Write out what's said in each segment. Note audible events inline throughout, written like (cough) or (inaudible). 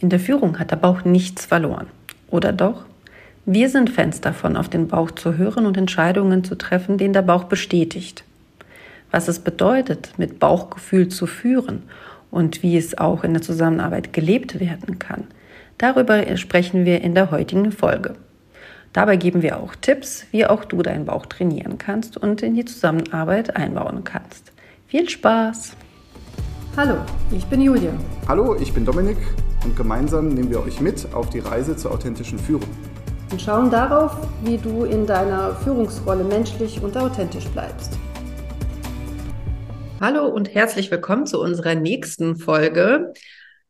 In der Führung hat der Bauch nichts verloren. Oder doch? Wir sind Fans davon, auf den Bauch zu hören und Entscheidungen zu treffen, den der Bauch bestätigt. Was es bedeutet, mit Bauchgefühl zu führen und wie es auch in der Zusammenarbeit gelebt werden kann, darüber sprechen wir in der heutigen Folge. Dabei geben wir auch Tipps, wie auch du deinen Bauch trainieren kannst und in die Zusammenarbeit einbauen kannst. Viel Spaß! Hallo, ich bin Julia. Hallo, ich bin Dominik und gemeinsam nehmen wir euch mit auf die Reise zur authentischen Führung. Und schauen darauf, wie du in deiner Führungsrolle menschlich und authentisch bleibst. Hallo und herzlich willkommen zu unserer nächsten Folge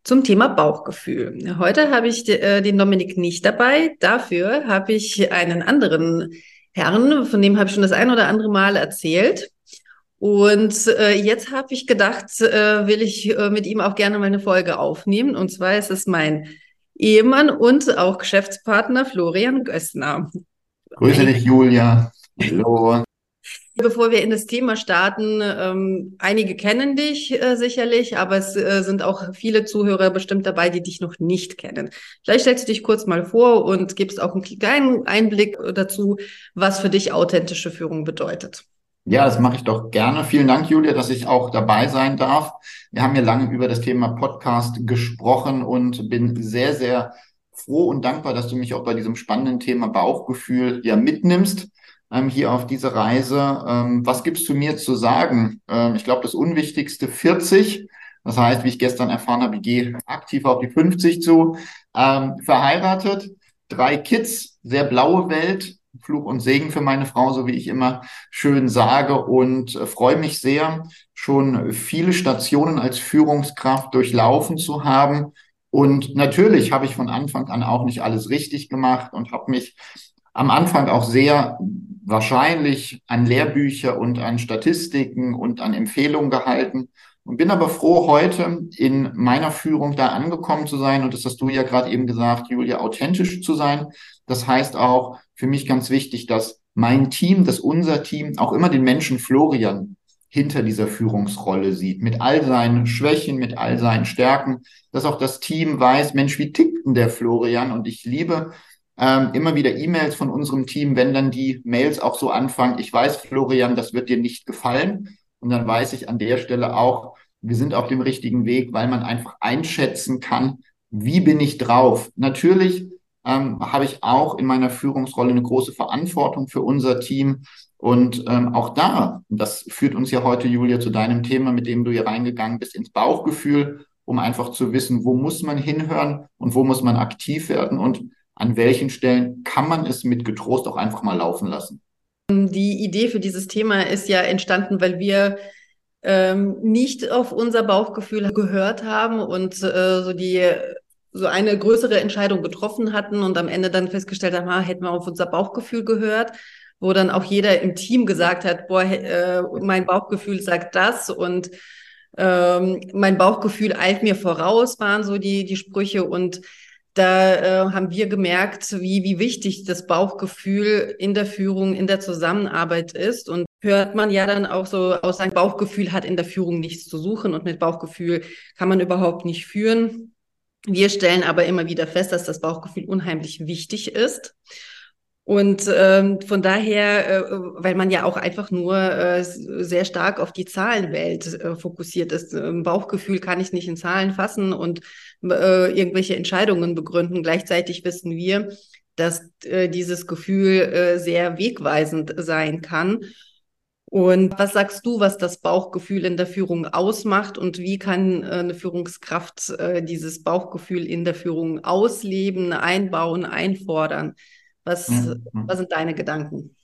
zum Thema Bauchgefühl. Heute habe ich äh, den Dominik nicht dabei. Dafür habe ich einen anderen Herrn, von dem habe ich schon das ein oder andere Mal erzählt. Und äh, jetzt habe ich gedacht, äh, will ich äh, mit ihm auch gerne mal eine Folge aufnehmen. Und zwar ist es mein Ehemann und auch Geschäftspartner Florian Gössner. Grüße dich, Julia. Hallo. Bevor wir in das Thema starten, ähm, einige kennen dich äh, sicherlich, aber es äh, sind auch viele Zuhörer bestimmt dabei, die dich noch nicht kennen. Vielleicht stellst du dich kurz mal vor und gibst auch einen kleinen Einblick dazu, was für dich authentische Führung bedeutet. Ja, das mache ich doch gerne. Vielen Dank, Julia, dass ich auch dabei sein darf. Wir haben ja lange über das Thema Podcast gesprochen und bin sehr, sehr froh und dankbar, dass du mich auch bei diesem spannenden Thema Bauchgefühl ja mitnimmst ähm, hier auf diese Reise. Ähm, was gibst du mir zu sagen? Ähm, ich glaube, das Unwichtigste 40. Das heißt, wie ich gestern erfahren habe, ich gehe aktiv auf die 50 zu. Ähm, verheiratet, drei Kids, sehr blaue Welt, Fluch und Segen für meine Frau, so wie ich immer schön sage, und äh, freue mich sehr, schon viele Stationen als Führungskraft durchlaufen zu haben. Und natürlich habe ich von Anfang an auch nicht alles richtig gemacht und habe mich am Anfang auch sehr wahrscheinlich an Lehrbücher und an Statistiken und an Empfehlungen gehalten und bin aber froh, heute in meiner Führung da angekommen zu sein. Und das hast du ja gerade eben gesagt, Julia, authentisch zu sein. Das heißt auch für mich ganz wichtig, dass mein Team, dass unser Team auch immer den Menschen Florian hinter dieser Führungsrolle sieht, mit all seinen Schwächen, mit all seinen Stärken, dass auch das Team weiß, Mensch, wie tickt denn der Florian? Und ich liebe ähm, immer wieder E-Mails von unserem Team, wenn dann die Mails auch so anfangen, ich weiß, Florian, das wird dir nicht gefallen. Und dann weiß ich an der Stelle auch, wir sind auf dem richtigen Weg, weil man einfach einschätzen kann, wie bin ich drauf. Natürlich ähm, habe ich auch in meiner Führungsrolle eine große Verantwortung für unser Team. Und ähm, auch da, das führt uns ja heute, Julia, zu deinem Thema, mit dem du hier reingegangen bist, ins Bauchgefühl, um einfach zu wissen, wo muss man hinhören und wo muss man aktiv werden. Und an welchen Stellen kann man es mit Getrost auch einfach mal laufen lassen? Die Idee für dieses Thema ist ja entstanden, weil wir ähm, nicht auf unser Bauchgefühl gehört haben und äh, so die so eine größere Entscheidung getroffen hatten und am Ende dann festgestellt haben, ah, hätten wir auf unser Bauchgefühl gehört, wo dann auch jeder im Team gesagt hat, boah, äh, mein Bauchgefühl sagt das und ähm, mein Bauchgefühl eilt mir voraus, waren so die, die Sprüche und da äh, haben wir gemerkt, wie, wie wichtig das Bauchgefühl in der Führung, in der Zusammenarbeit ist. Und hört man ja dann auch so aus, sein Bauchgefühl hat in der Führung nichts zu suchen und mit Bauchgefühl kann man überhaupt nicht führen. Wir stellen aber immer wieder fest, dass das Bauchgefühl unheimlich wichtig ist. Und ähm, von daher, äh, weil man ja auch einfach nur äh, sehr stark auf die Zahlenwelt äh, fokussiert ist. Im Bauchgefühl kann ich nicht in Zahlen fassen und äh, irgendwelche Entscheidungen begründen. Gleichzeitig wissen wir, dass äh, dieses Gefühl äh, sehr wegweisend sein kann. Und was sagst du, was das Bauchgefühl in der Führung ausmacht und wie kann äh, eine Führungskraft äh, dieses Bauchgefühl in der Führung ausleben, einbauen, einfordern? Was, mhm. was sind deine Gedanken?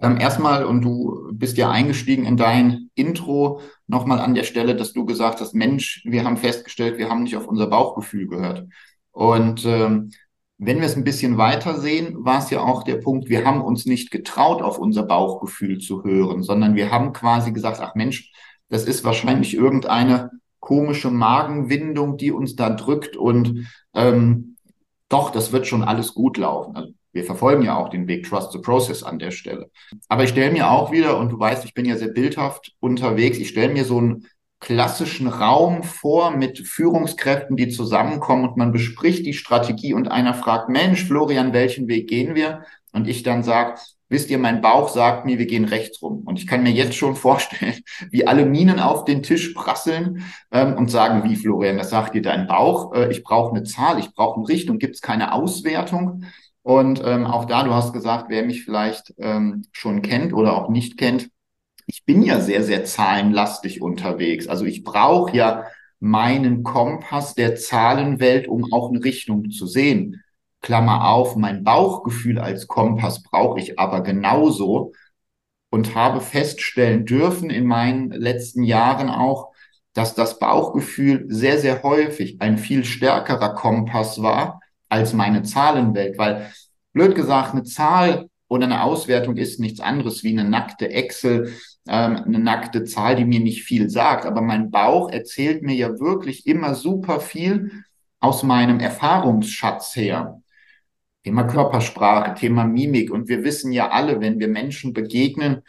Ähm, erstmal, und du bist ja eingestiegen in dein Intro, nochmal an der Stelle, dass du gesagt hast, Mensch, wir haben festgestellt, wir haben nicht auf unser Bauchgefühl gehört. Und ähm, wenn wir es ein bisschen weiter sehen, war es ja auch der Punkt, wir haben uns nicht getraut, auf unser Bauchgefühl zu hören, sondern wir haben quasi gesagt, ach Mensch, das ist wahrscheinlich irgendeine komische Magenwindung, die uns da drückt und ähm, doch, das wird schon alles gut laufen. Also wir verfolgen ja auch den Weg Trust the Process an der Stelle. Aber ich stelle mir auch wieder, und du weißt, ich bin ja sehr bildhaft unterwegs, ich stelle mir so ein klassischen Raum vor mit Führungskräften, die zusammenkommen und man bespricht die Strategie und einer fragt, Mensch, Florian, welchen Weg gehen wir? Und ich dann sage, wisst ihr, mein Bauch sagt mir, wir gehen rechts rum. Und ich kann mir jetzt schon vorstellen, (laughs) wie alle Minen auf den Tisch prasseln ähm, und sagen, wie Florian, das sagt dir dein Bauch, äh, ich brauche eine Zahl, ich brauche eine Richtung, gibt es keine Auswertung. Und ähm, auch da, du hast gesagt, wer mich vielleicht ähm, schon kennt oder auch nicht kennt, ich bin ja sehr, sehr zahlenlastig unterwegs. Also ich brauche ja meinen Kompass der Zahlenwelt, um auch eine Richtung zu sehen. Klammer auf, mein Bauchgefühl als Kompass brauche ich aber genauso und habe feststellen dürfen in meinen letzten Jahren auch, dass das Bauchgefühl sehr, sehr häufig ein viel stärkerer Kompass war als meine Zahlenwelt, weil blöd gesagt, eine Zahl oder eine Auswertung ist nichts anderes wie eine nackte Excel, ähm, eine nackte Zahl, die mir nicht viel sagt. Aber mein Bauch erzählt mir ja wirklich immer super viel aus meinem Erfahrungsschatz her. Thema Körpersprache, Thema Mimik. Und wir wissen ja alle, wenn wir Menschen begegnen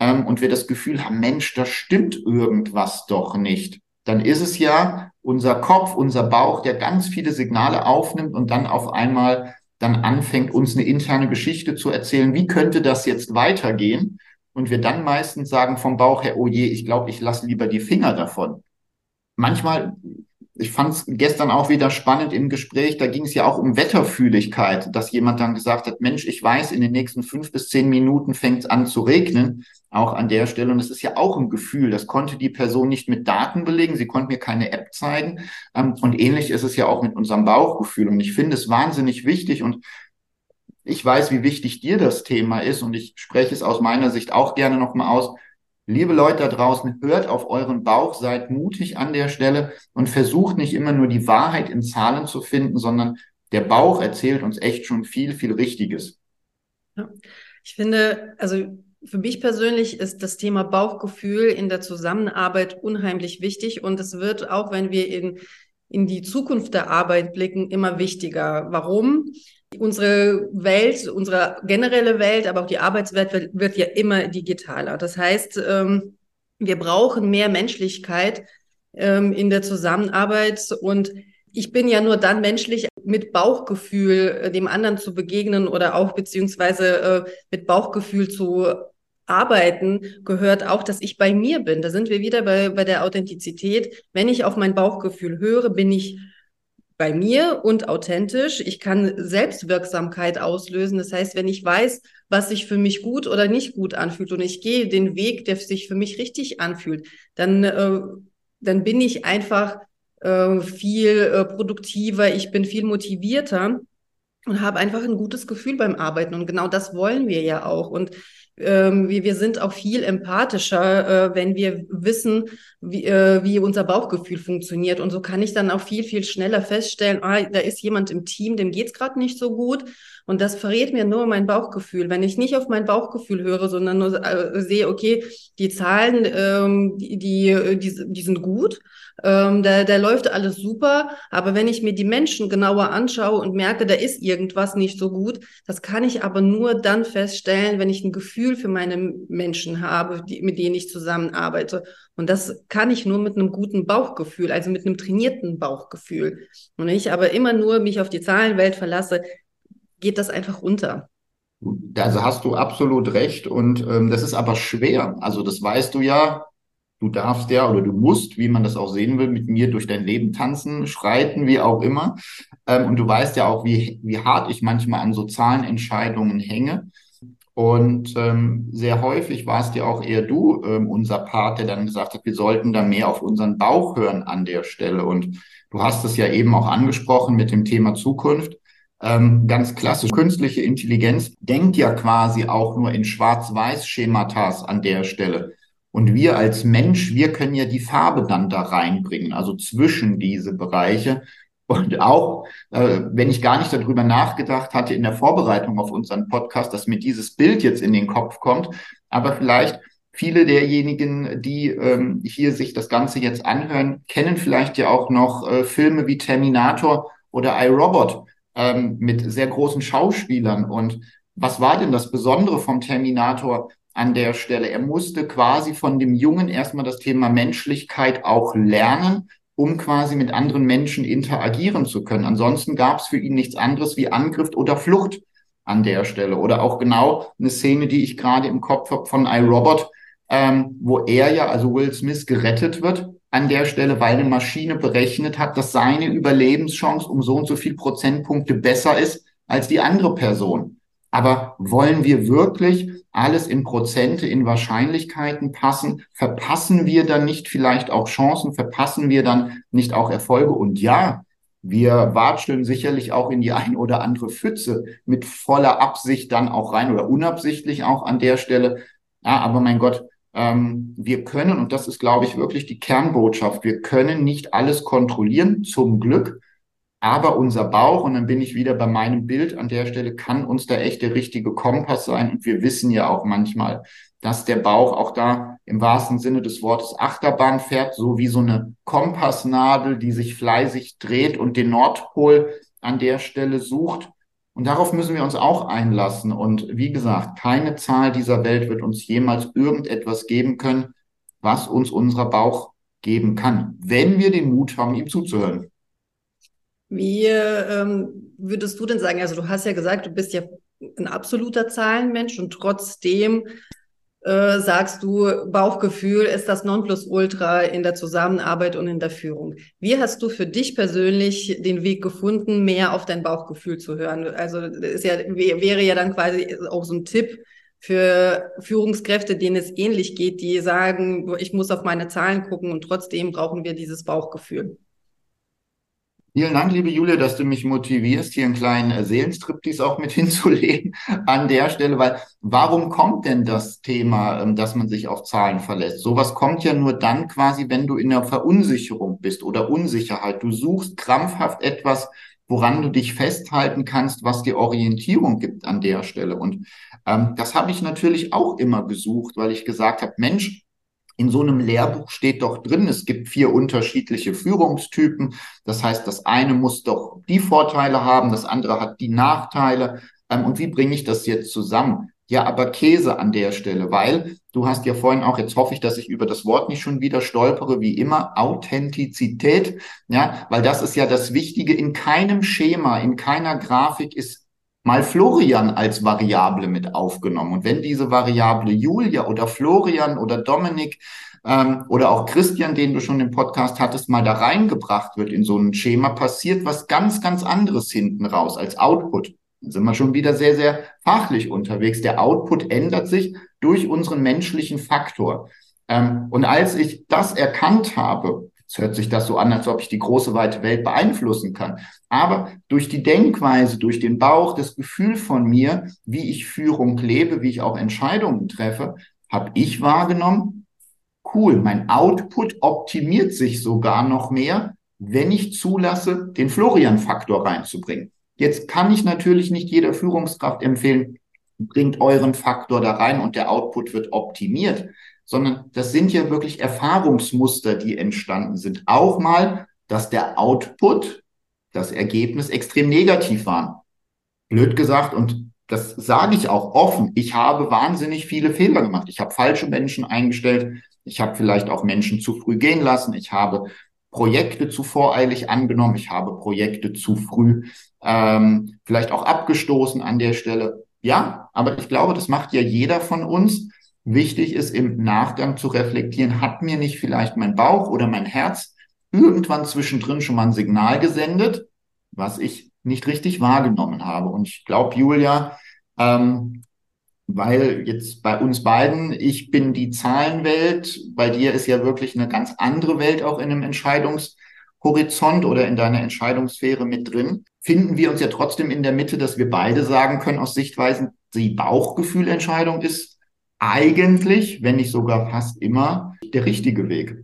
ähm, und wir das Gefühl haben, Mensch, da stimmt irgendwas doch nicht, dann ist es ja unser Kopf, unser Bauch, der ganz viele Signale aufnimmt und dann auf einmal dann anfängt, uns eine interne Geschichte zu erzählen. Wie könnte das jetzt weitergehen? Und wir dann meistens sagen vom Bauch her, oh je, ich glaube, ich lasse lieber die Finger davon. Manchmal, ich fand es gestern auch wieder spannend im Gespräch, da ging es ja auch um Wetterfühligkeit, dass jemand dann gesagt hat, Mensch, ich weiß, in den nächsten fünf bis zehn Minuten fängt es an zu regnen, auch an der Stelle. Und das ist ja auch ein Gefühl, das konnte die Person nicht mit Daten belegen, sie konnte mir keine App zeigen. Ähm, und ähnlich ist es ja auch mit unserem Bauchgefühl. Und ich finde es wahnsinnig wichtig und ich weiß, wie wichtig dir das Thema ist und ich spreche es aus meiner Sicht auch gerne nochmal aus. Liebe Leute da draußen, hört auf euren Bauch, seid mutig an der Stelle und versucht nicht immer nur die Wahrheit in Zahlen zu finden, sondern der Bauch erzählt uns echt schon viel, viel Richtiges. Ja. Ich finde, also für mich persönlich ist das Thema Bauchgefühl in der Zusammenarbeit unheimlich wichtig und es wird auch, wenn wir in, in die Zukunft der Arbeit blicken, immer wichtiger. Warum? Unsere Welt, unsere generelle Welt, aber auch die Arbeitswelt wird, wird ja immer digitaler. Das heißt, ähm, wir brauchen mehr Menschlichkeit ähm, in der Zusammenarbeit und ich bin ja nur dann menschlich mit Bauchgefühl äh, dem anderen zu begegnen oder auch beziehungsweise äh, mit Bauchgefühl zu arbeiten, gehört auch, dass ich bei mir bin. Da sind wir wieder bei, bei der Authentizität. Wenn ich auf mein Bauchgefühl höre, bin ich bei mir und authentisch. Ich kann Selbstwirksamkeit auslösen. Das heißt, wenn ich weiß, was sich für mich gut oder nicht gut anfühlt und ich gehe den Weg, der sich für mich richtig anfühlt, dann, äh, dann bin ich einfach äh, viel äh, produktiver, ich bin viel motivierter und habe einfach ein gutes Gefühl beim Arbeiten. Und genau das wollen wir ja auch. Und ähm, wir, wir sind auch viel empathischer, äh, wenn wir wissen, wie, äh, wie unser Bauchgefühl funktioniert. Und so kann ich dann auch viel, viel schneller feststellen, ah, da ist jemand im Team, dem geht's gerade nicht so gut. Und das verrät mir nur mein Bauchgefühl. Wenn ich nicht auf mein Bauchgefühl höre, sondern nur äh, sehe, okay, die Zahlen, ähm, die, die, die, die sind gut, ähm, da, da läuft alles super. Aber wenn ich mir die Menschen genauer anschaue und merke, da ist irgendwas nicht so gut, das kann ich aber nur dann feststellen, wenn ich ein Gefühl für meine Menschen habe, die, mit denen ich zusammenarbeite. Und das kann ich nur mit einem guten Bauchgefühl, also mit einem trainierten Bauchgefühl. Und wenn ich aber immer nur mich auf die Zahlenwelt verlasse, geht das einfach unter. Also hast du absolut recht und ähm, das ist aber schwer. Also das weißt du ja. Du darfst ja oder du musst, wie man das auch sehen will, mit mir durch dein Leben tanzen, schreiten, wie auch immer. Ähm, und du weißt ja auch, wie, wie hart ich manchmal an sozialen Entscheidungen hänge. Und ähm, sehr häufig war es ja auch eher du, ähm, unser Part, der dann gesagt hat, wir sollten da mehr auf unseren Bauch hören an der Stelle. Und du hast es ja eben auch angesprochen mit dem Thema Zukunft. Ähm, ganz klassisch. Künstliche Intelligenz denkt ja quasi auch nur in Schwarz-Weiß-Schematas an der Stelle. Und wir als Mensch, wir können ja die Farbe dann da reinbringen, also zwischen diese Bereiche. Und auch, äh, wenn ich gar nicht darüber nachgedacht hatte in der Vorbereitung auf unseren Podcast, dass mir dieses Bild jetzt in den Kopf kommt, aber vielleicht viele derjenigen, die ähm, hier sich das Ganze jetzt anhören, kennen vielleicht ja auch noch äh, Filme wie Terminator oder iRobot ähm, mit sehr großen Schauspielern. Und was war denn das Besondere vom Terminator? an der Stelle. Er musste quasi von dem Jungen erstmal das Thema Menschlichkeit auch lernen, um quasi mit anderen Menschen interagieren zu können. Ansonsten gab es für ihn nichts anderes wie Angriff oder Flucht an der Stelle. Oder auch genau eine Szene, die ich gerade im Kopf habe von iRobot, ähm, wo er ja, also Will Smith, gerettet wird an der Stelle, weil eine Maschine berechnet hat, dass seine Überlebenschance um so und so viel Prozentpunkte besser ist als die andere Person. Aber wollen wir wirklich alles in Prozente, in Wahrscheinlichkeiten passen? Verpassen wir dann nicht vielleicht auch Chancen? Verpassen wir dann nicht auch Erfolge? Und ja, wir watscheln sicherlich auch in die ein oder andere Pfütze mit voller Absicht dann auch rein oder unabsichtlich auch an der Stelle. Ja, aber mein Gott, ähm, wir können, und das ist, glaube ich, wirklich die Kernbotschaft, wir können nicht alles kontrollieren, zum Glück, aber unser Bauch, und dann bin ich wieder bei meinem Bild an der Stelle, kann uns da echt der richtige Kompass sein. Und wir wissen ja auch manchmal, dass der Bauch auch da im wahrsten Sinne des Wortes Achterbahn fährt, so wie so eine Kompassnadel, die sich fleißig dreht und den Nordpol an der Stelle sucht. Und darauf müssen wir uns auch einlassen. Und wie gesagt, keine Zahl dieser Welt wird uns jemals irgendetwas geben können, was uns unser Bauch geben kann, wenn wir den Mut haben, ihm zuzuhören. Wie ähm, würdest du denn sagen, also du hast ja gesagt, du bist ja ein absoluter Zahlenmensch und trotzdem äh, sagst du, Bauchgefühl ist das Nonplusultra in der Zusammenarbeit und in der Führung. Wie hast du für dich persönlich den Weg gefunden, mehr auf dein Bauchgefühl zu hören? Also ist ja, wäre ja dann quasi auch so ein Tipp für Führungskräfte, denen es ähnlich geht, die sagen, ich muss auf meine Zahlen gucken und trotzdem brauchen wir dieses Bauchgefühl. Vielen Dank, liebe Julia, dass du mich motivierst, hier einen kleinen äh, Seelenstriptease auch mit (laughs) hinzulegen an der Stelle, weil warum kommt denn das Thema, ähm, dass man sich auf Zahlen verlässt? Sowas kommt ja nur dann quasi, wenn du in der Verunsicherung bist oder Unsicherheit. Du suchst krampfhaft etwas, woran du dich festhalten kannst, was dir Orientierung gibt an der Stelle. Und ähm, das habe ich natürlich auch immer gesucht, weil ich gesagt habe, Mensch, in so einem Lehrbuch steht doch drin, es gibt vier unterschiedliche Führungstypen. Das heißt, das eine muss doch die Vorteile haben, das andere hat die Nachteile. Ähm, und wie bringe ich das jetzt zusammen? Ja, aber Käse an der Stelle, weil du hast ja vorhin auch, jetzt hoffe ich, dass ich über das Wort nicht schon wieder stolpere, wie immer, Authentizität. Ja, weil das ist ja das Wichtige. In keinem Schema, in keiner Grafik ist mal Florian als Variable mit aufgenommen. Und wenn diese Variable Julia oder Florian oder Dominik ähm, oder auch Christian, den du schon im Podcast hattest, mal da reingebracht wird in so ein Schema, passiert was ganz, ganz anderes hinten raus als Output. Dann sind wir schon wieder sehr, sehr fachlich unterwegs. Der Output ändert sich durch unseren menschlichen Faktor. Ähm, und als ich das erkannt habe, es hört sich das so an, als ob ich die große weite Welt beeinflussen kann. Aber durch die Denkweise, durch den Bauch, das Gefühl von mir, wie ich Führung lebe, wie ich auch Entscheidungen treffe, habe ich wahrgenommen, cool, mein Output optimiert sich sogar noch mehr, wenn ich zulasse, den Florian-Faktor reinzubringen. Jetzt kann ich natürlich nicht jeder Führungskraft empfehlen, bringt euren Faktor da rein und der Output wird optimiert sondern das sind ja wirklich Erfahrungsmuster, die entstanden sind. Auch mal, dass der Output, das Ergebnis extrem negativ war. Blöd gesagt, und das sage ich auch offen, ich habe wahnsinnig viele Fehler gemacht. Ich habe falsche Menschen eingestellt. Ich habe vielleicht auch Menschen zu früh gehen lassen. Ich habe Projekte zu voreilig angenommen. Ich habe Projekte zu früh ähm, vielleicht auch abgestoßen an der Stelle. Ja, aber ich glaube, das macht ja jeder von uns wichtig ist, im Nachgang zu reflektieren, hat mir nicht vielleicht mein Bauch oder mein Herz irgendwann zwischendrin schon mal ein Signal gesendet, was ich nicht richtig wahrgenommen habe. Und ich glaube, Julia, ähm, weil jetzt bei uns beiden, ich bin die Zahlenwelt, bei dir ist ja wirklich eine ganz andere Welt auch in einem Entscheidungshorizont oder in deiner Entscheidungssphäre mit drin, finden wir uns ja trotzdem in der Mitte, dass wir beide sagen können aus Sichtweisen, die Bauchgefühlentscheidung ist eigentlich, wenn nicht sogar fast immer, der richtige Weg.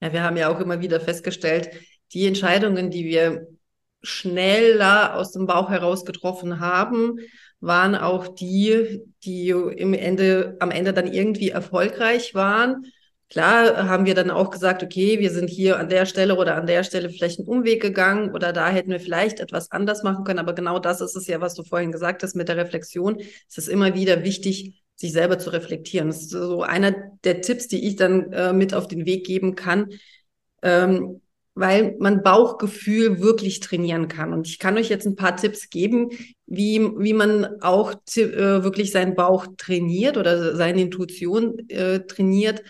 Ja, wir haben ja auch immer wieder festgestellt, die Entscheidungen, die wir schneller aus dem Bauch heraus getroffen haben, waren auch die, die im Ende, am Ende dann irgendwie erfolgreich waren. Klar haben wir dann auch gesagt, okay, wir sind hier an der Stelle oder an der Stelle vielleicht einen Umweg gegangen oder da hätten wir vielleicht etwas anders machen können. Aber genau das ist es ja, was du vorhin gesagt hast mit der Reflexion. Es ist immer wieder wichtig, sich selber zu reflektieren. Das ist so einer der Tipps, die ich dann äh, mit auf den Weg geben kann, ähm, weil man Bauchgefühl wirklich trainieren kann. Und ich kann euch jetzt ein paar Tipps geben, wie, wie man auch äh, wirklich seinen Bauch trainiert oder seine Intuition äh, trainiert,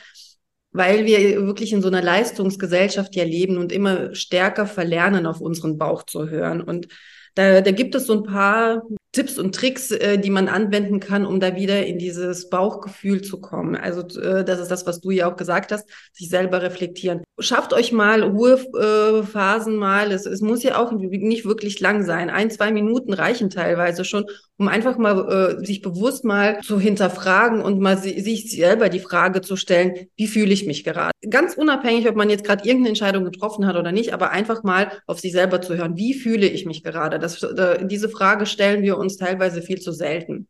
weil wir wirklich in so einer Leistungsgesellschaft ja leben und immer stärker verlernen, auf unseren Bauch zu hören. Und da, da gibt es so ein paar Tipps und Tricks, äh, die man anwenden kann, um da wieder in dieses Bauchgefühl zu kommen. Also äh, das ist das, was du ja auch gesagt hast, sich selber reflektieren. Schafft euch mal Ruhephasen mal. Es, es muss ja auch nicht wirklich lang sein. Ein, zwei Minuten reichen teilweise schon, um einfach mal äh, sich bewusst mal zu hinterfragen und mal si sich selber die Frage zu stellen, wie fühle ich mich gerade? Ganz unabhängig, ob man jetzt gerade irgendeine Entscheidung getroffen hat oder nicht, aber einfach mal auf sich selber zu hören, wie fühle ich mich gerade? Das, äh, diese Frage stellen wir uns teilweise viel zu selten.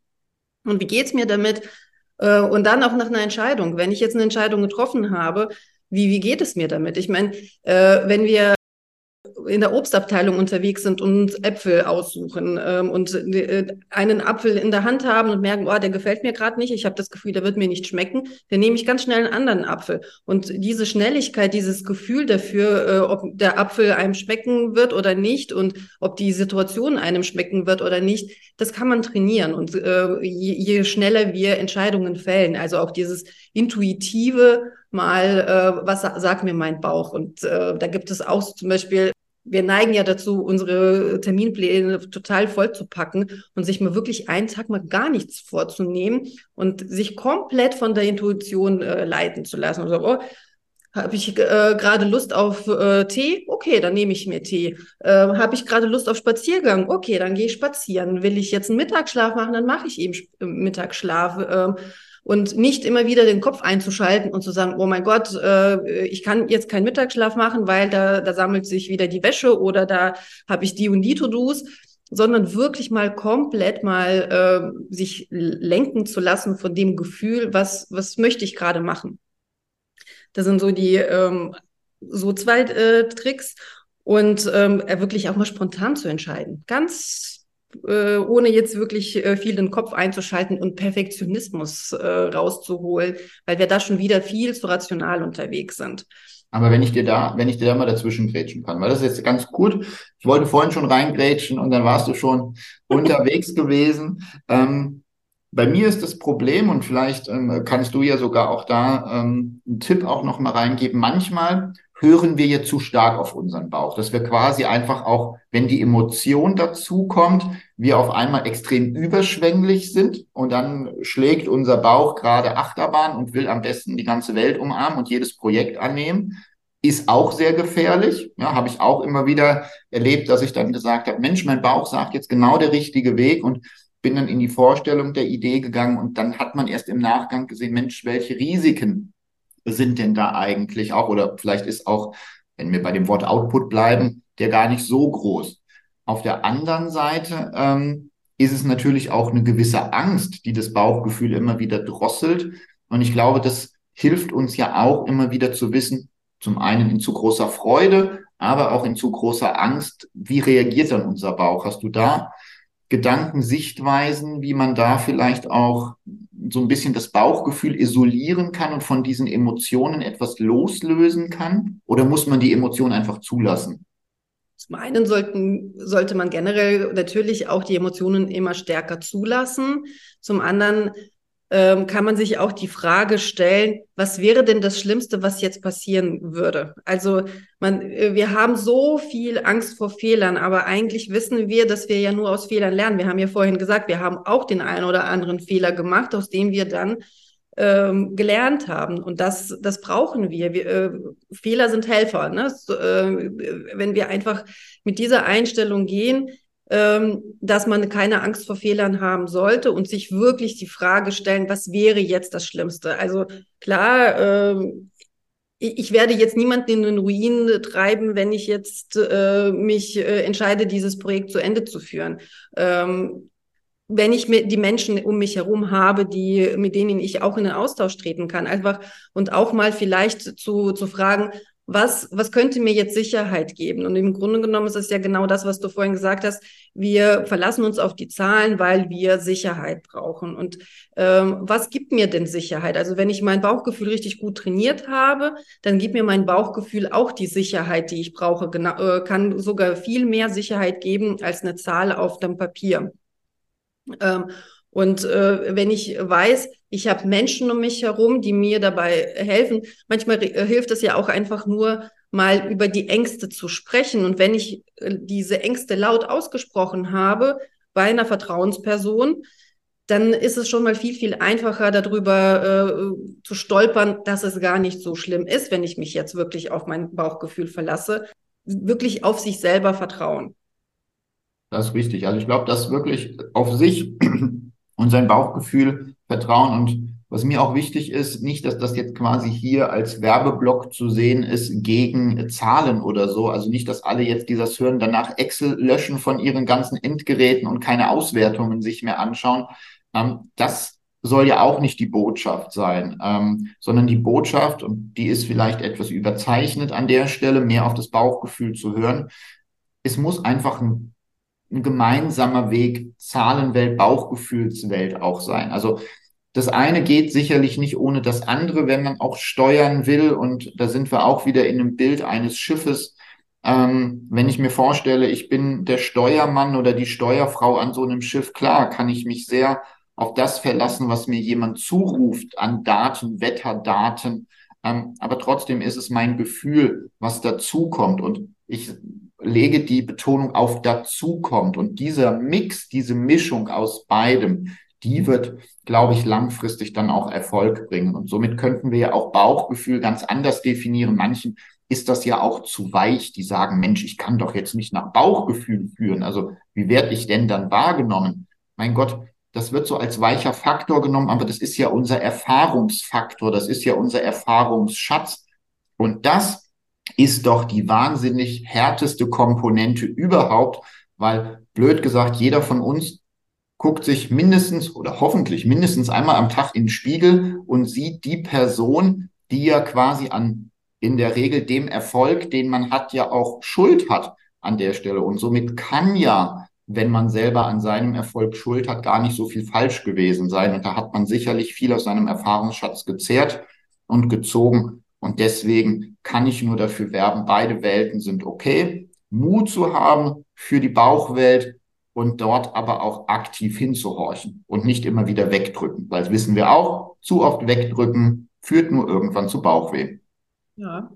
Und wie geht's mir damit? Äh, und dann auch nach einer Entscheidung. Wenn ich jetzt eine Entscheidung getroffen habe, wie, wie geht es mir damit? Ich meine, äh, wenn wir in der Obstabteilung unterwegs sind und Äpfel aussuchen ähm, und äh, einen Apfel in der Hand haben und merken, oh, der gefällt mir gerade nicht, ich habe das Gefühl, der wird mir nicht schmecken, dann nehme ich ganz schnell einen anderen Apfel. Und diese Schnelligkeit, dieses Gefühl dafür, äh, ob der Apfel einem schmecken wird oder nicht und ob die Situation einem schmecken wird oder nicht, das kann man trainieren. Und äh, je, je schneller wir Entscheidungen fällen, also auch dieses intuitive mal, äh, was sagt mir mein Bauch? Und äh, da gibt es auch zum Beispiel wir neigen ja dazu, unsere Terminpläne total voll zu packen und sich mal wirklich einen Tag mal gar nichts vorzunehmen und sich komplett von der Intuition äh, leiten zu lassen. Also, oh, habe ich äh, gerade Lust auf äh, Tee? Okay, dann nehme ich mir Tee. Äh, Habe ich gerade Lust auf Spaziergang? Okay, dann gehe ich spazieren. Will ich jetzt einen Mittagsschlaf machen? Dann mache ich eben Mittagsschlaf. Ähm, und nicht immer wieder den Kopf einzuschalten und zu sagen, oh mein Gott, äh, ich kann jetzt keinen Mittagsschlaf machen, weil da, da sammelt sich wieder die Wäsche oder da habe ich die und die To-Dos, sondern wirklich mal komplett mal äh, sich lenken zu lassen von dem Gefühl, was, was möchte ich gerade machen. Das sind so die ähm, so zwei äh, Tricks und ähm, wirklich auch mal spontan zu entscheiden. Ganz äh, ohne jetzt wirklich äh, viel den Kopf einzuschalten und Perfektionismus äh, rauszuholen, weil wir da schon wieder viel zu rational unterwegs sind. Aber wenn ich dir da, wenn ich dir da mal dazwischen grätschen kann, weil das ist jetzt ganz gut. Ich wollte vorhin schon reingrätschen und dann warst du schon (laughs) unterwegs gewesen. Ähm, bei mir ist das Problem und vielleicht ähm, kannst du ja sogar auch da ähm, einen Tipp auch noch mal reingeben. Manchmal hören wir jetzt zu stark auf unseren Bauch, dass wir quasi einfach auch, wenn die Emotion dazu kommt, wir auf einmal extrem überschwänglich sind und dann schlägt unser Bauch gerade Achterbahn und will am besten die ganze Welt umarmen und jedes Projekt annehmen. Ist auch sehr gefährlich. Ja, habe ich auch immer wieder erlebt, dass ich dann gesagt habe, Mensch, mein Bauch sagt jetzt genau der richtige Weg und bin dann in die Vorstellung der Idee gegangen und dann hat man erst im Nachgang gesehen, Mensch, welche Risiken sind denn da eigentlich auch, oder vielleicht ist auch, wenn wir bei dem Wort Output bleiben, der gar nicht so groß. Auf der anderen Seite ähm, ist es natürlich auch eine gewisse Angst, die das Bauchgefühl immer wieder drosselt. Und ich glaube, das hilft uns ja auch immer wieder zu wissen, zum einen in zu großer Freude, aber auch in zu großer Angst, wie reagiert dann unser Bauch? Hast du da Gedanken, Sichtweisen, wie man da vielleicht auch so ein bisschen das Bauchgefühl isolieren kann und von diesen Emotionen etwas loslösen kann? Oder muss man die Emotionen einfach zulassen? Zum einen sollten, sollte man generell natürlich auch die Emotionen immer stärker zulassen. Zum anderen ähm, kann man sich auch die Frage stellen, was wäre denn das Schlimmste, was jetzt passieren würde? Also man, äh, wir haben so viel Angst vor Fehlern, aber eigentlich wissen wir, dass wir ja nur aus Fehlern lernen. Wir haben ja vorhin gesagt, wir haben auch den einen oder anderen Fehler gemacht, aus dem wir dann ähm, gelernt haben. Und das, das brauchen wir. wir äh, Fehler sind Helfer. Ne? So, äh, wenn wir einfach mit dieser Einstellung gehen, dass man keine Angst vor Fehlern haben sollte und sich wirklich die Frage stellen, was wäre jetzt das Schlimmste? Also klar, ähm, ich werde jetzt niemanden in den Ruin treiben, wenn ich jetzt äh, mich äh, entscheide, dieses Projekt zu Ende zu führen. Ähm, wenn ich mir die Menschen um mich herum habe, die, mit denen ich auch in den Austausch treten kann, einfach und auch mal vielleicht zu, zu fragen, was, was könnte mir jetzt Sicherheit geben? Und im Grunde genommen ist es ja genau das, was du vorhin gesagt hast. Wir verlassen uns auf die Zahlen, weil wir Sicherheit brauchen. Und ähm, was gibt mir denn Sicherheit? Also wenn ich mein Bauchgefühl richtig gut trainiert habe, dann gibt mir mein Bauchgefühl auch die Sicherheit, die ich brauche. Genau, äh, kann sogar viel mehr Sicherheit geben als eine Zahl auf dem Papier. Ähm, und äh, wenn ich weiß, ich habe Menschen um mich herum, die mir dabei helfen, manchmal äh, hilft es ja auch einfach nur, mal über die Ängste zu sprechen. Und wenn ich äh, diese Ängste laut ausgesprochen habe bei einer Vertrauensperson, dann ist es schon mal viel, viel einfacher, darüber äh, zu stolpern, dass es gar nicht so schlimm ist, wenn ich mich jetzt wirklich auf mein Bauchgefühl verlasse. Wirklich auf sich selber vertrauen. Das ist richtig. Also ich glaube, dass wirklich auf sich und sein Bauchgefühl vertrauen. Und was mir auch wichtig ist, nicht, dass das jetzt quasi hier als Werbeblock zu sehen ist gegen Zahlen oder so. Also nicht, dass alle jetzt dieses Hören danach Excel löschen von ihren ganzen Endgeräten und keine Auswertungen sich mehr anschauen. Ähm, das soll ja auch nicht die Botschaft sein, ähm, sondern die Botschaft, und die ist vielleicht etwas überzeichnet an der Stelle, mehr auf das Bauchgefühl zu hören. Es muss einfach ein ein gemeinsamer Weg Zahlenwelt, Bauchgefühlswelt auch sein. Also das eine geht sicherlich nicht ohne das andere, wenn man auch steuern will. Und da sind wir auch wieder in einem Bild eines Schiffes. Ähm, wenn ich mir vorstelle, ich bin der Steuermann oder die Steuerfrau an so einem Schiff, klar, kann ich mich sehr auf das verlassen, was mir jemand zuruft an Daten, Wetterdaten. Ähm, aber trotzdem ist es mein Gefühl, was dazukommt. Und ich lege die Betonung auf dazu kommt. Und dieser Mix, diese Mischung aus beidem, die wird, glaube ich, langfristig dann auch Erfolg bringen. Und somit könnten wir ja auch Bauchgefühl ganz anders definieren. Manchen ist das ja auch zu weich, die sagen, Mensch, ich kann doch jetzt nicht nach Bauchgefühl führen. Also wie werde ich denn dann wahrgenommen? Mein Gott, das wird so als weicher Faktor genommen, aber das ist ja unser Erfahrungsfaktor, das ist ja unser Erfahrungsschatz. Und das ist doch die wahnsinnig härteste Komponente überhaupt, weil blöd gesagt, jeder von uns guckt sich mindestens oder hoffentlich mindestens einmal am Tag in den Spiegel und sieht die Person, die ja quasi an in der Regel dem Erfolg, den man hat, ja auch Schuld hat an der Stelle. Und somit kann ja, wenn man selber an seinem Erfolg Schuld hat, gar nicht so viel falsch gewesen sein. Und da hat man sicherlich viel aus seinem Erfahrungsschatz gezehrt und gezogen. Und deswegen kann ich nur dafür werben, beide Welten sind okay. Mut zu haben für die Bauchwelt und dort aber auch aktiv hinzuhorchen und nicht immer wieder wegdrücken, weil das wissen wir auch, zu oft wegdrücken führt nur irgendwann zu Bauchweh. Ja,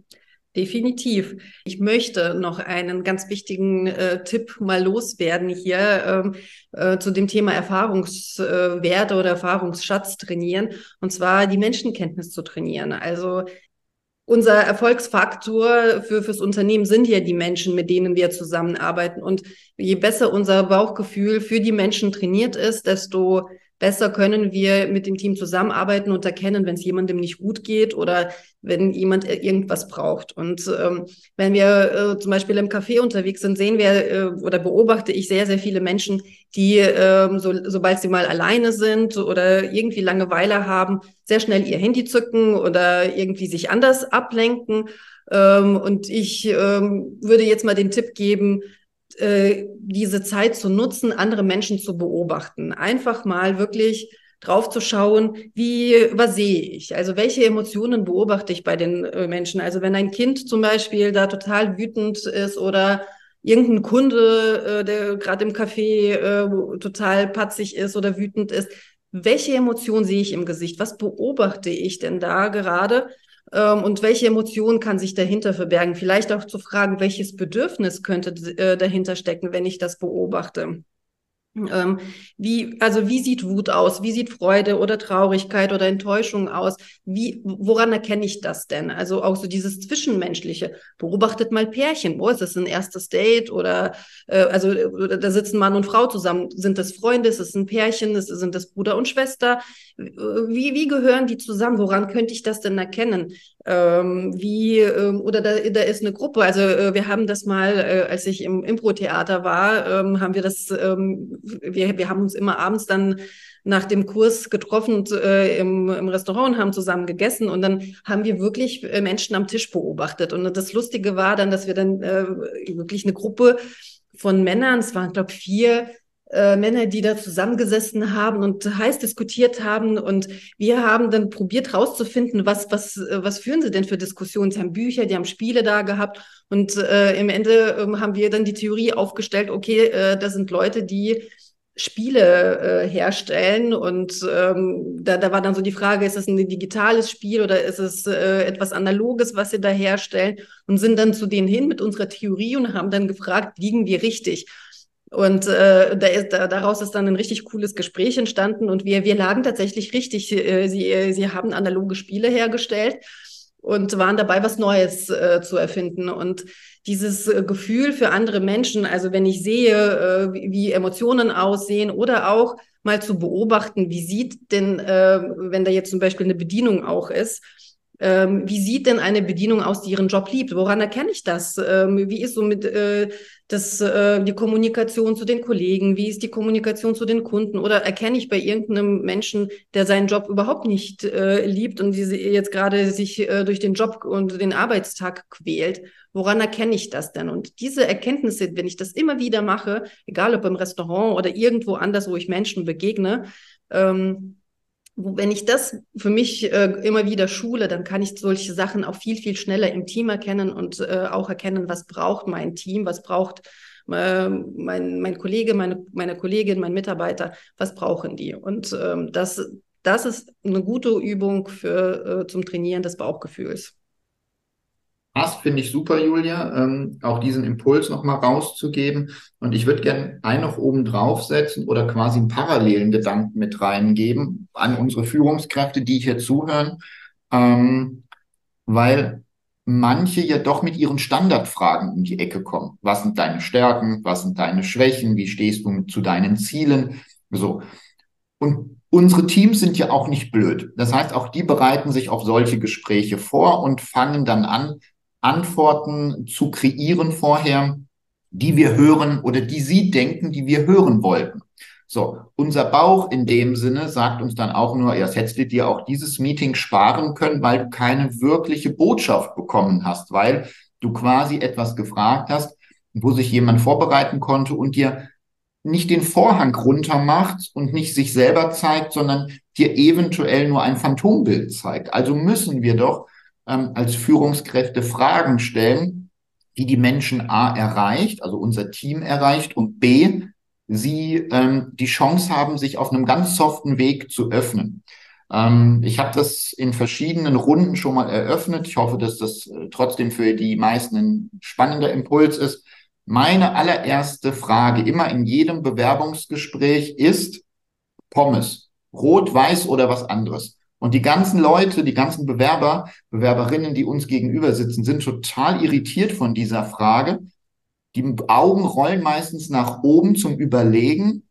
definitiv. Ich möchte noch einen ganz wichtigen äh, Tipp mal loswerden hier ähm, äh, zu dem Thema Erfahrungswerte oder Erfahrungsschatz trainieren und zwar die Menschenkenntnis zu trainieren. Also unser Erfolgsfaktor für, fürs Unternehmen sind ja die Menschen, mit denen wir zusammenarbeiten. Und je besser unser Bauchgefühl für die Menschen trainiert ist, desto besser können wir mit dem Team zusammenarbeiten und erkennen, wenn es jemandem nicht gut geht oder wenn jemand irgendwas braucht. Und ähm, wenn wir äh, zum Beispiel im Café unterwegs sind, sehen wir äh, oder beobachte ich sehr, sehr viele Menschen, die, äh, so, sobald sie mal alleine sind oder irgendwie Langeweile haben, sehr schnell ihr Handy zücken oder irgendwie sich anders ablenken. Ähm, und ich ähm, würde jetzt mal den Tipp geben, äh, diese Zeit zu nutzen, andere Menschen zu beobachten. Einfach mal wirklich drauf zu schauen, wie, was sehe ich? Also welche Emotionen beobachte ich bei den äh, Menschen? Also wenn ein Kind zum Beispiel da total wütend ist oder irgendein Kunde, äh, der gerade im Café äh, total patzig ist oder wütend ist, welche Emotion sehe ich im Gesicht? Was beobachte ich denn da gerade? Ähm, und welche Emotion kann sich dahinter verbergen? Vielleicht auch zu fragen, welches Bedürfnis könnte äh, dahinter stecken, wenn ich das beobachte. Ähm, wie, also wie sieht Wut aus? Wie sieht Freude oder Traurigkeit oder Enttäuschung aus? Wie, woran erkenne ich das denn? Also auch so dieses Zwischenmenschliche. Beobachtet mal Pärchen. Wo ist das ein erstes Date oder äh, also da sitzen Mann und Frau zusammen. Sind das Freunde? Ist es ein Pärchen? Ist, sind das Bruder und Schwester? Wie, wie gehören die zusammen? Woran könnte ich das denn erkennen? Ähm, wie ähm, oder da, da ist eine Gruppe. Also äh, wir haben das mal, äh, als ich im Impro-Theater war, ähm, haben wir das, ähm, wir, wir haben uns immer abends dann nach dem Kurs getroffen äh, im, im Restaurant und haben zusammen gegessen und dann haben wir wirklich äh, Menschen am Tisch beobachtet. Und das Lustige war dann, dass wir dann äh, wirklich eine Gruppe von Männern, es waren, glaube ich, vier äh, Männer, die da zusammengesessen haben und heiß diskutiert haben. Und wir haben dann probiert rauszufinden, was, was, was führen sie denn für Diskussionen? Sie haben Bücher, die haben Spiele da gehabt. Und äh, im Ende äh, haben wir dann die Theorie aufgestellt, okay, äh, das sind Leute, die Spiele äh, herstellen. Und ähm, da, da war dann so die Frage, ist es ein digitales Spiel oder ist es äh, etwas Analoges, was sie da herstellen? Und sind dann zu denen hin mit unserer Theorie und haben dann gefragt, liegen wir richtig? Und äh, da ist, da, daraus ist dann ein richtig cooles Gespräch entstanden und wir, wir lagen tatsächlich richtig. Äh, sie, äh, sie haben analoge Spiele hergestellt und waren dabei, was Neues äh, zu erfinden. Und dieses äh, Gefühl für andere Menschen, also wenn ich sehe, äh, wie, wie Emotionen aussehen oder auch mal zu beobachten, wie sieht denn, äh, wenn da jetzt zum Beispiel eine Bedienung auch ist, ähm, wie sieht denn eine Bedienung aus, die ihren Job liebt? Woran erkenne ich das? Ähm, wie ist so mit äh, das, äh, die Kommunikation zu den Kollegen? Wie ist die Kommunikation zu den Kunden? Oder erkenne ich bei irgendeinem Menschen, der seinen Job überhaupt nicht äh, liebt und die jetzt gerade sich äh, durch den Job und den Arbeitstag quält? Woran erkenne ich das denn? Und diese Erkenntnisse, wenn ich das immer wieder mache, egal ob im Restaurant oder irgendwo anders, wo ich Menschen begegne, ähm, wenn ich das für mich äh, immer wieder schule, dann kann ich solche Sachen auch viel, viel schneller im Team erkennen und äh, auch erkennen, was braucht mein Team, was braucht äh, mein, mein Kollege, meine, meine Kollegin, mein Mitarbeiter, was brauchen die? Und ähm, das, das ist eine gute Übung für, äh, zum Trainieren des Bauchgefühls. Passt, finde ich super, Julia, ähm, auch diesen Impuls nochmal rauszugeben. Und ich würde gerne einen noch oben draufsetzen oder quasi einen parallelen Gedanken mit reingeben an unsere Führungskräfte, die hier zuhören, ähm, weil manche ja doch mit ihren Standardfragen um die Ecke kommen. Was sind deine Stärken? Was sind deine Schwächen? Wie stehst du zu deinen Zielen? So. Und unsere Teams sind ja auch nicht blöd. Das heißt, auch die bereiten sich auf solche Gespräche vor und fangen dann an, Antworten zu kreieren vorher, die wir hören oder die Sie denken, die wir hören wollten. So, unser Bauch in dem Sinne sagt uns dann auch nur, erst hättest du dir auch dieses Meeting sparen können, weil du keine wirkliche Botschaft bekommen hast, weil du quasi etwas gefragt hast, wo sich jemand vorbereiten konnte und dir nicht den Vorhang runter macht und nicht sich selber zeigt, sondern dir eventuell nur ein Phantombild zeigt. Also müssen wir doch ähm, als Führungskräfte Fragen stellen, die die Menschen A erreicht, also unser Team erreicht und B, sie ähm, die Chance haben, sich auf einem ganz soften Weg zu öffnen. Ähm, ich habe das in verschiedenen Runden schon mal eröffnet. Ich hoffe, dass das äh, trotzdem für die meisten ein spannender Impuls ist. Meine allererste Frage immer in jedem Bewerbungsgespräch ist Pommes. Rot, weiß oder was anderes. Und die ganzen Leute, die ganzen Bewerber, Bewerberinnen, die uns gegenüber sitzen, sind total irritiert von dieser Frage. Die Augen rollen meistens nach oben zum Überlegen.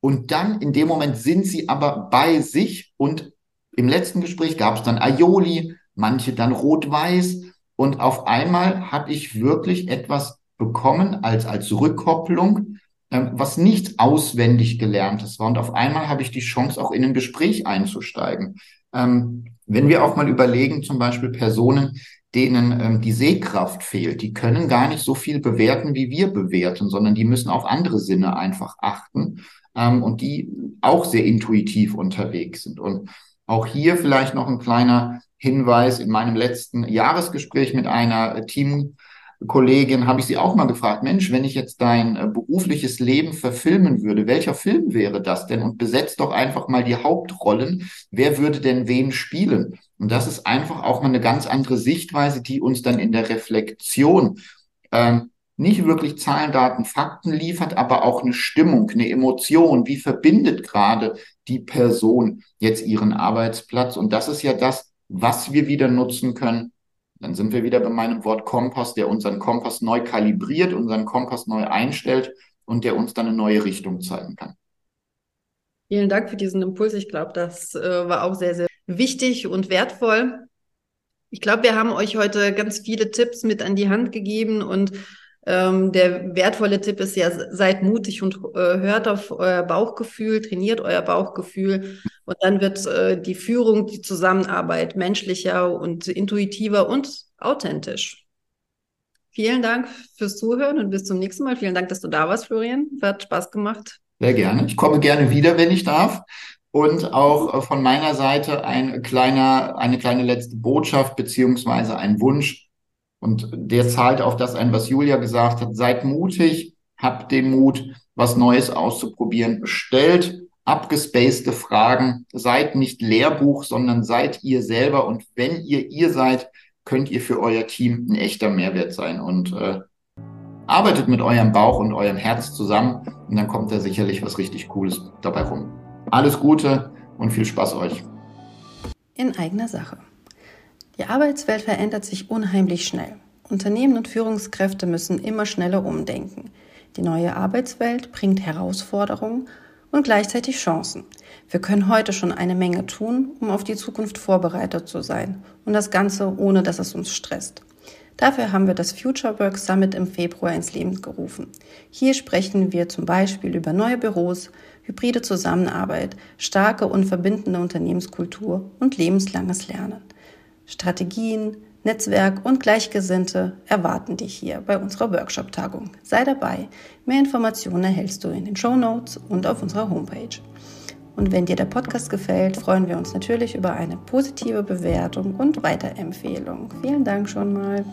Und dann in dem Moment sind sie aber bei sich. Und im letzten Gespräch gab es dann Aioli, manche dann rot-weiß. Und auf einmal habe ich wirklich etwas bekommen als, als Rückkopplung, was nicht auswendig gelerntes war. Und auf einmal habe ich die Chance, auch in ein Gespräch einzusteigen. Ähm, wenn wir auch mal überlegen, zum Beispiel Personen, denen ähm, die Sehkraft fehlt, die können gar nicht so viel bewerten, wie wir bewerten, sondern die müssen auf andere Sinne einfach achten ähm, und die auch sehr intuitiv unterwegs sind. Und auch hier vielleicht noch ein kleiner Hinweis in meinem letzten Jahresgespräch mit einer Team Kollegin habe ich sie auch mal gefragt, Mensch, wenn ich jetzt dein äh, berufliches Leben verfilmen würde, welcher Film wäre das denn? Und besetzt doch einfach mal die Hauptrollen. Wer würde denn wen spielen? Und das ist einfach auch mal eine ganz andere Sichtweise, die uns dann in der Reflexion ähm, nicht wirklich Zahlen, Daten, Fakten liefert, aber auch eine Stimmung, eine Emotion. Wie verbindet gerade die Person jetzt ihren Arbeitsplatz? Und das ist ja das, was wir wieder nutzen können, dann sind wir wieder bei meinem Wort Kompass, der unseren Kompass neu kalibriert, unseren Kompass neu einstellt und der uns dann eine neue Richtung zeigen kann. Vielen Dank für diesen Impuls. Ich glaube, das äh, war auch sehr, sehr wichtig und wertvoll. Ich glaube, wir haben euch heute ganz viele Tipps mit an die Hand gegeben und Ähm, der wertvolle Tipp ist ja, seid mutig und äh, hört auf euer Bauchgefühl, trainiert euer Bauchgefühl und dann wird äh, die Führung, die Zusammenarbeit menschlicher und intuitiver und authentisch. Vielen Dank fürs Zuhören und bis zum nächsten Mal. Vielen Dank, dass du da warst, Florian. Hat Spaß gemacht. Sehr gerne. Ich komme gerne wieder, wenn ich darf. Und auch äh, von meiner Seite ein kleiner, eine kleine letzte Botschaft beziehungsweise ein Wunsch. Und der zahlt auf das ein, was Julia gesagt hat. Seid mutig, habt den Mut, was Neues auszuprobieren. Stellt abgespacede Fragen. Seid nicht Lehrbuch, sondern seid ihr selber. Und wenn ihr ihr seid, könnt ihr für euer Team ein echter Mehrwert sein. Und äh, arbeitet mit eurem Bauch und eurem Herz zusammen. Und dann kommt da sicherlich was richtig Cooles dabei rum. Alles Gute und viel Spaß euch. In eigener Sache. Die Arbeitswelt verändert sich unheimlich schnell. Unternehmen und Führungskräfte müssen immer schneller umdenken. Die neue Arbeitswelt bringt Herausforderungen und gleichzeitig Chancen. Wir können heute schon eine Menge tun, um auf die Zukunft vorbereitet zu sein und das Ganze ohne dass es uns stresst. Dafür haben wir das Future Work Summit im Februar ins Leben gerufen. Hier sprechen wir zum Beispiel über neue Büros, hybride Zusammenarbeit, starke und verbindende Unternehmenskultur und lebenslanges Lernen. Strategien, Netzwerk und Gleichgesinnte erwarten dich hier bei unserer Workshop-Tagung. Sei dabei. Mehr Informationen erhältst du in den Show Notes und auf unserer Homepage. Und wenn dir der Podcast gefällt, freuen wir uns natürlich über eine positive Bewertung und Weiterempfehlung. Vielen Dank schon mal.